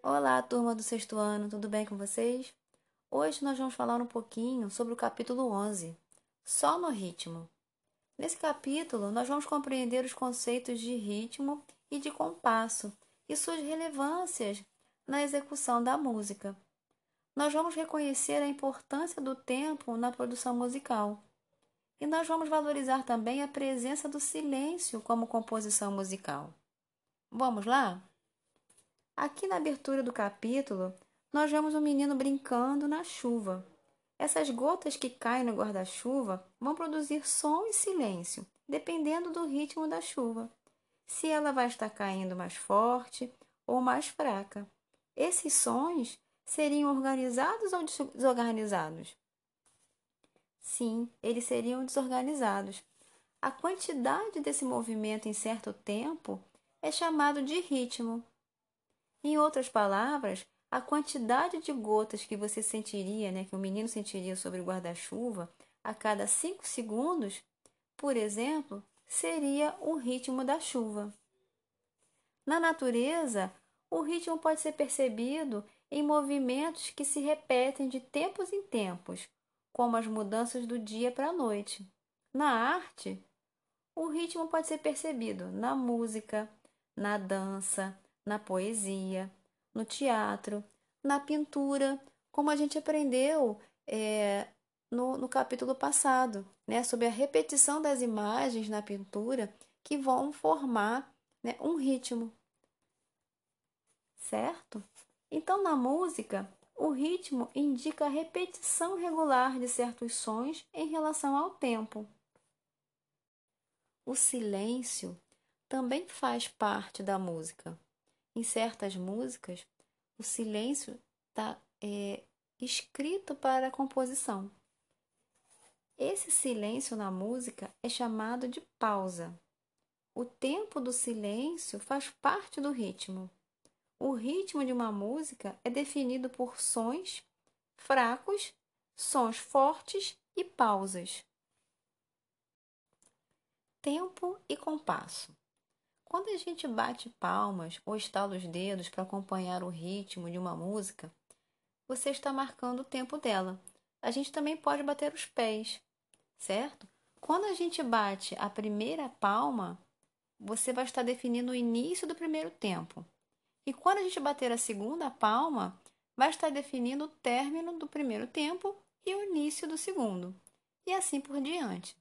Olá, turma do sexto ano, tudo bem com vocês? Hoje nós vamos falar um pouquinho sobre o capítulo 11, Só no ritmo. Nesse capítulo, nós vamos compreender os conceitos de ritmo e de compasso e suas relevâncias na execução da música. Nós vamos reconhecer a importância do tempo na produção musical. E nós vamos valorizar também a presença do silêncio como composição musical. Vamos lá? Aqui na abertura do capítulo, nós vemos um menino brincando na chuva. Essas gotas que caem no guarda-chuva vão produzir som e silêncio, dependendo do ritmo da chuva. Se ela vai estar caindo mais forte ou mais fraca. Esses sons seriam organizados ou desorganizados? Sim, eles seriam desorganizados. A quantidade desse movimento em certo tempo é chamado de ritmo. Em outras palavras, a quantidade de gotas que você sentiria, né, que o menino sentiria sobre o guarda-chuva a cada 5 segundos, por exemplo, seria o ritmo da chuva. Na natureza, o ritmo pode ser percebido em movimentos que se repetem de tempos em tempos, como as mudanças do dia para a noite. Na arte, o ritmo pode ser percebido na música, na dança, na poesia, no teatro, na pintura, como a gente aprendeu é, no, no capítulo passado, né, sobre a repetição das imagens na pintura que vão formar né, um ritmo. Certo? Então, na música, o ritmo indica a repetição regular de certos sons em relação ao tempo. O silêncio também faz parte da música em certas músicas, o silêncio está é, escrito para a composição. Esse silêncio na música é chamado de pausa. O tempo do silêncio faz parte do ritmo. O ritmo de uma música é definido por sons fracos, sons fortes e pausas. Tempo e compasso. Quando a gente bate palmas ou estala os dedos para acompanhar o ritmo de uma música, você está marcando o tempo dela. A gente também pode bater os pés, certo? Quando a gente bate a primeira palma, você vai estar definindo o início do primeiro tempo. E quando a gente bater a segunda palma, vai estar definindo o término do primeiro tempo e o início do segundo. E assim por diante.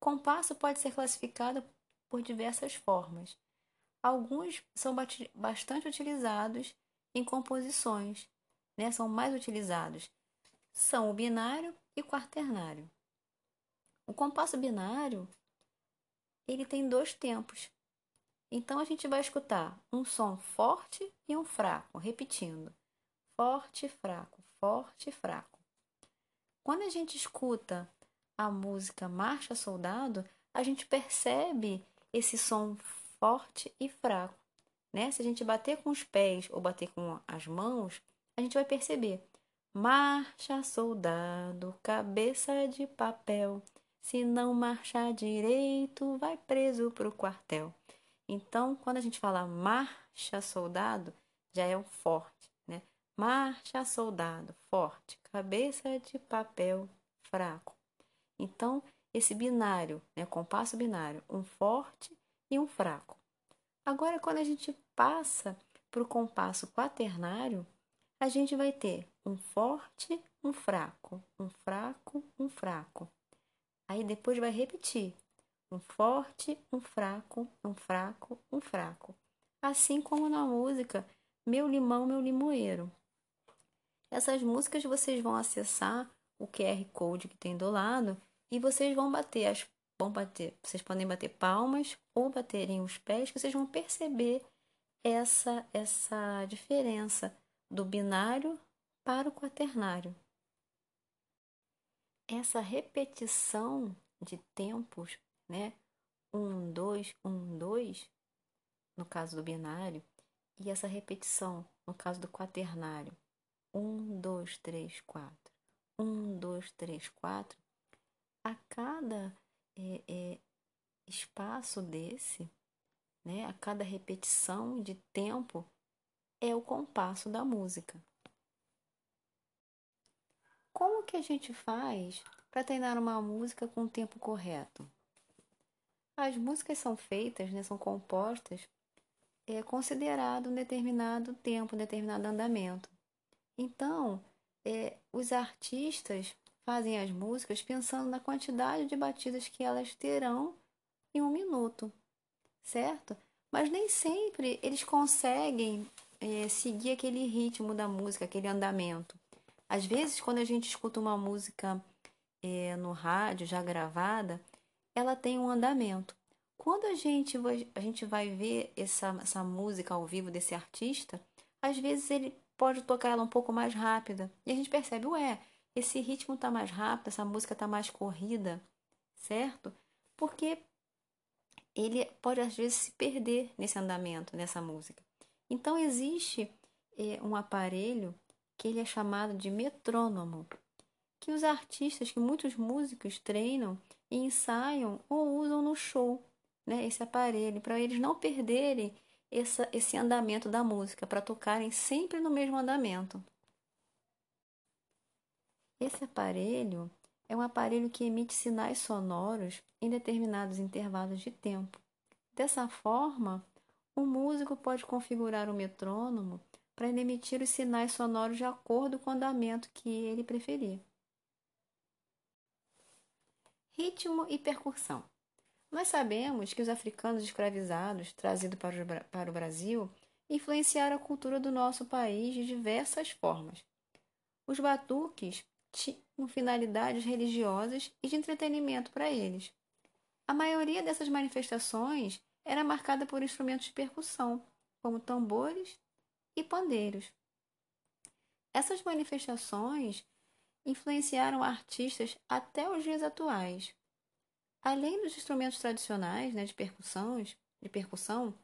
Compasso pode ser classificado por diversas formas. Alguns são bastante utilizados em composições, né? são mais utilizados. São o binário e o quaternário. O compasso binário ele tem dois tempos. Então a gente vai escutar um som forte e um fraco, repetindo. Forte, fraco, forte, fraco. Quando a gente escuta a música Marcha Soldado, a gente percebe esse som forte e fraco. Né? Se a gente bater com os pés ou bater com as mãos, a gente vai perceber. Marcha, soldado, cabeça de papel. Se não marchar direito, vai preso pro quartel. Então, quando a gente fala marcha, soldado, já é o forte, né? Marcha, soldado, forte, cabeça de papel, fraco. Então, esse binário, né, compasso binário, um forte e um fraco. Agora, quando a gente passa para o compasso quaternário, a gente vai ter um forte, um fraco, um fraco, um fraco. Aí depois vai repetir um forte, um fraco, um fraco, um fraco. Assim como na música Meu Limão, Meu Limoeiro. Essas músicas vocês vão acessar o QR Code que tem do lado e vocês vão bater as vão bater, vocês podem bater palmas ou baterem os pés, que vocês vão perceber essa essa diferença do binário para o quaternário. Essa repetição de tempos né? Um, dois, um, dois, no caso do binário, e essa repetição no caso do quaternário. Um, dois, três, quatro. Um, dois, três, quatro. A cada é, é, espaço desse, né, a cada repetição de tempo, é o compasso da música. Como que a gente faz para treinar uma música com o tempo correto? As músicas são feitas, né, são compostas, é considerado um determinado tempo, um determinado andamento. Então, é, os artistas fazem as músicas pensando na quantidade de batidas que elas terão em um minuto, certo? Mas nem sempre eles conseguem é, seguir aquele ritmo da música, aquele andamento. Às vezes, quando a gente escuta uma música é, no rádio já gravada, ela tem um andamento. Quando a gente, vai, a gente vai ver essa, essa música ao vivo desse artista, às vezes ele pode tocar ela um pouco mais rápida. E a gente percebe, ué, esse ritmo está mais rápido, essa música está mais corrida, certo? Porque ele pode às vezes se perder nesse andamento, nessa música. Então existe é, um aparelho que ele é chamado de metrônomo, que os artistas, que muitos músicos treinam e ensaiam ou usam no show, né, esse aparelho, para eles não perderem essa, esse andamento da música, para tocarem sempre no mesmo andamento. Esse aparelho é um aparelho que emite sinais sonoros em determinados intervalos de tempo. Dessa forma, o músico pode configurar o metrônomo para emitir os sinais sonoros de acordo com o andamento que ele preferir. Ritmo e percussão. Nós sabemos que os africanos escravizados, trazidos para o Brasil, influenciaram a cultura do nosso país de diversas formas. Os batuques tinham finalidades religiosas e de entretenimento para eles. A maioria dessas manifestações era marcada por instrumentos de percussão, como tambores e pandeiros. Essas manifestações influenciaram artistas até os dias atuais. Além dos instrumentos tradicionais né, de, percussões, de percussão,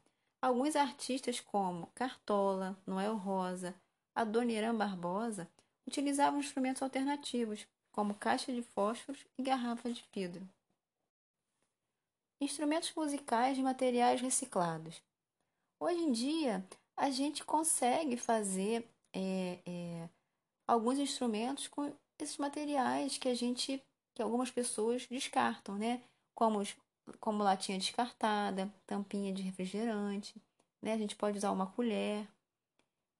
alguns artistas como Cartola, Noel Rosa, Adoniran Barbosa utilizavam instrumentos alternativos, como caixa de fósforos e garrafas de vidro. Instrumentos musicais de materiais reciclados. Hoje em dia, a gente consegue fazer é, é, alguns instrumentos com esses materiais que a gente, que algumas pessoas descartam, né? Como, como latinha descartada, tampinha de refrigerante, né? A gente pode usar uma colher,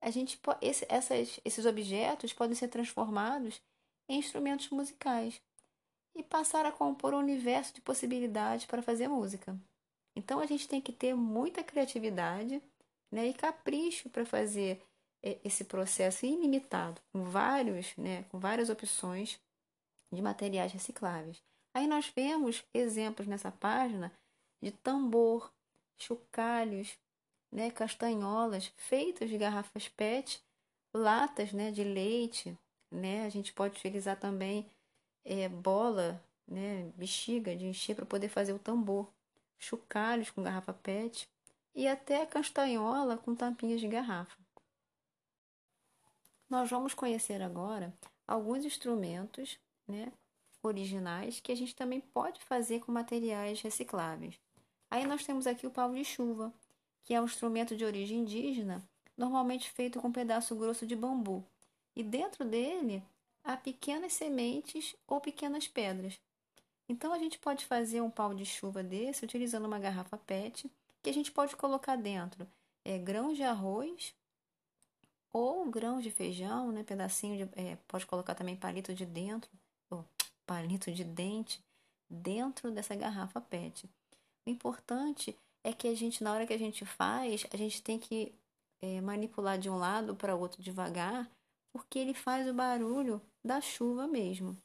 a gente esse, essas, esses objetos podem ser transformados em instrumentos musicais e passar a compor um universo de possibilidades para fazer música. Então a gente tem que ter muita criatividade né, e capricho para fazer é, esse processo ilimitado, com vários, né, com várias opções de materiais recicláveis. Aí nós vemos exemplos nessa página de tambor, chocalhos, né, castanholas feitas de garrafas PET, latas né, de leite, né, a gente pode utilizar também é, bola, né, bexiga de encher para poder fazer o tambor, chocalhos com garrafa PET e até castanhola com tampinhas de garrafa. Nós vamos conhecer agora alguns instrumentos né, originais que a gente também pode fazer com materiais recicláveis. Aí nós temos aqui o pau de chuva, que é um instrumento de origem indígena, normalmente feito com um pedaço grosso de bambu, e dentro dele há pequenas sementes ou pequenas pedras. Então a gente pode fazer um pau de chuva desse utilizando uma garrafa PET, que a gente pode colocar dentro é, grãos de arroz ou grãos de feijão, né, pedacinho de, é, pode colocar também palito de dentro, ou palito de dente dentro dessa garrafa PET. O importante é que a gente, na hora que a gente faz, a gente tem que é, manipular de um lado para o outro devagar, porque ele faz o barulho da chuva mesmo,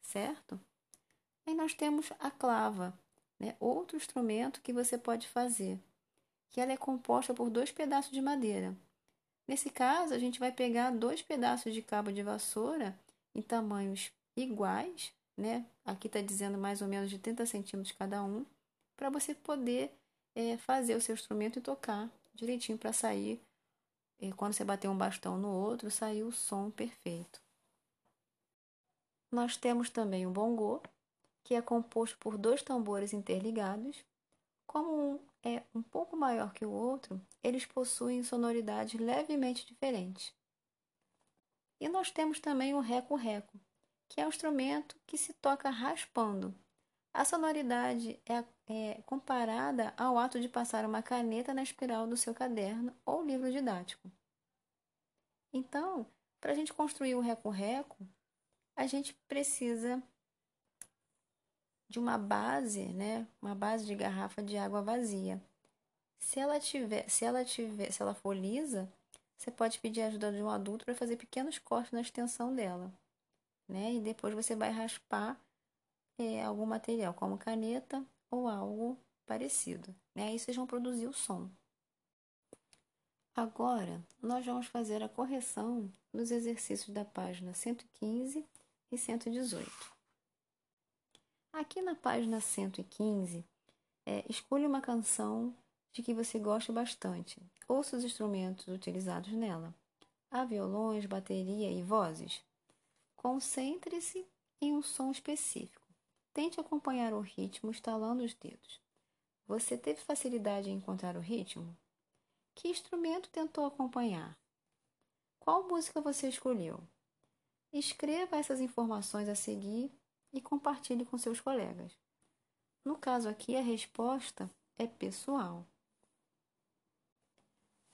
certo? Aí nós temos a clava, né? outro instrumento que você pode fazer, que ela é composta por dois pedaços de madeira. Nesse caso, a gente vai pegar dois pedaços de cabo de vassoura em tamanhos iguais, né? Aqui está dizendo mais ou menos de 30 centímetros cada um, para você poder é, fazer o seu instrumento e tocar direitinho para sair. E quando você bater um bastão no outro, sair o som perfeito. Nós temos também o bongô, que é composto por dois tambores interligados. Como um é um pouco maior que o outro, eles possuem sonoridades levemente diferentes. E nós temos também o reco-reco, que é um instrumento que se toca raspando. A sonoridade é, é comparada ao ato de passar uma caneta na espiral do seu caderno ou livro didático. Então, para a gente construir o reco-reco, a gente precisa de uma base, né? Uma base de garrafa de água vazia. Se ela tiver, se ela tiver, se ela for lisa, você pode pedir a ajuda de um adulto para fazer pequenos cortes na extensão dela, né? E depois você vai raspar é, algum material, como caneta ou algo parecido, né? Aí vocês vão produzir o som. Agora, nós vamos fazer a correção dos exercícios da página 115 e 118. Aqui na página 115, é, escolha uma canção de que você goste bastante. Ouça os instrumentos utilizados nela. Há violões, bateria e vozes. Concentre-se em um som específico. Tente acompanhar o ritmo estalando os dedos. Você teve facilidade em encontrar o ritmo? Que instrumento tentou acompanhar? Qual música você escolheu? Escreva essas informações a seguir e compartilhe com seus colegas. No caso aqui, a resposta é pessoal.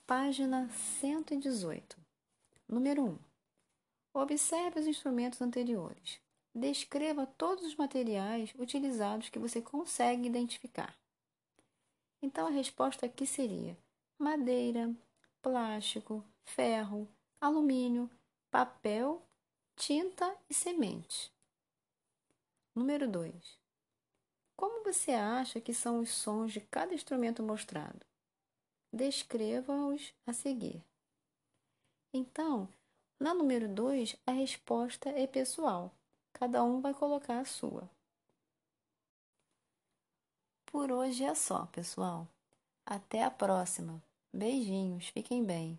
Página 118. Número 1. Observe os instrumentos anteriores. Descreva todos os materiais utilizados que você consegue identificar. Então a resposta aqui seria madeira, plástico, ferro, alumínio, papel tinta e semente. Número 2. Como você acha que são os sons de cada instrumento mostrado? Descreva-os a seguir. Então, na número 2, a resposta é pessoal. Cada um vai colocar a sua. Por hoje é só, pessoal. Até a próxima. Beijinhos, fiquem bem.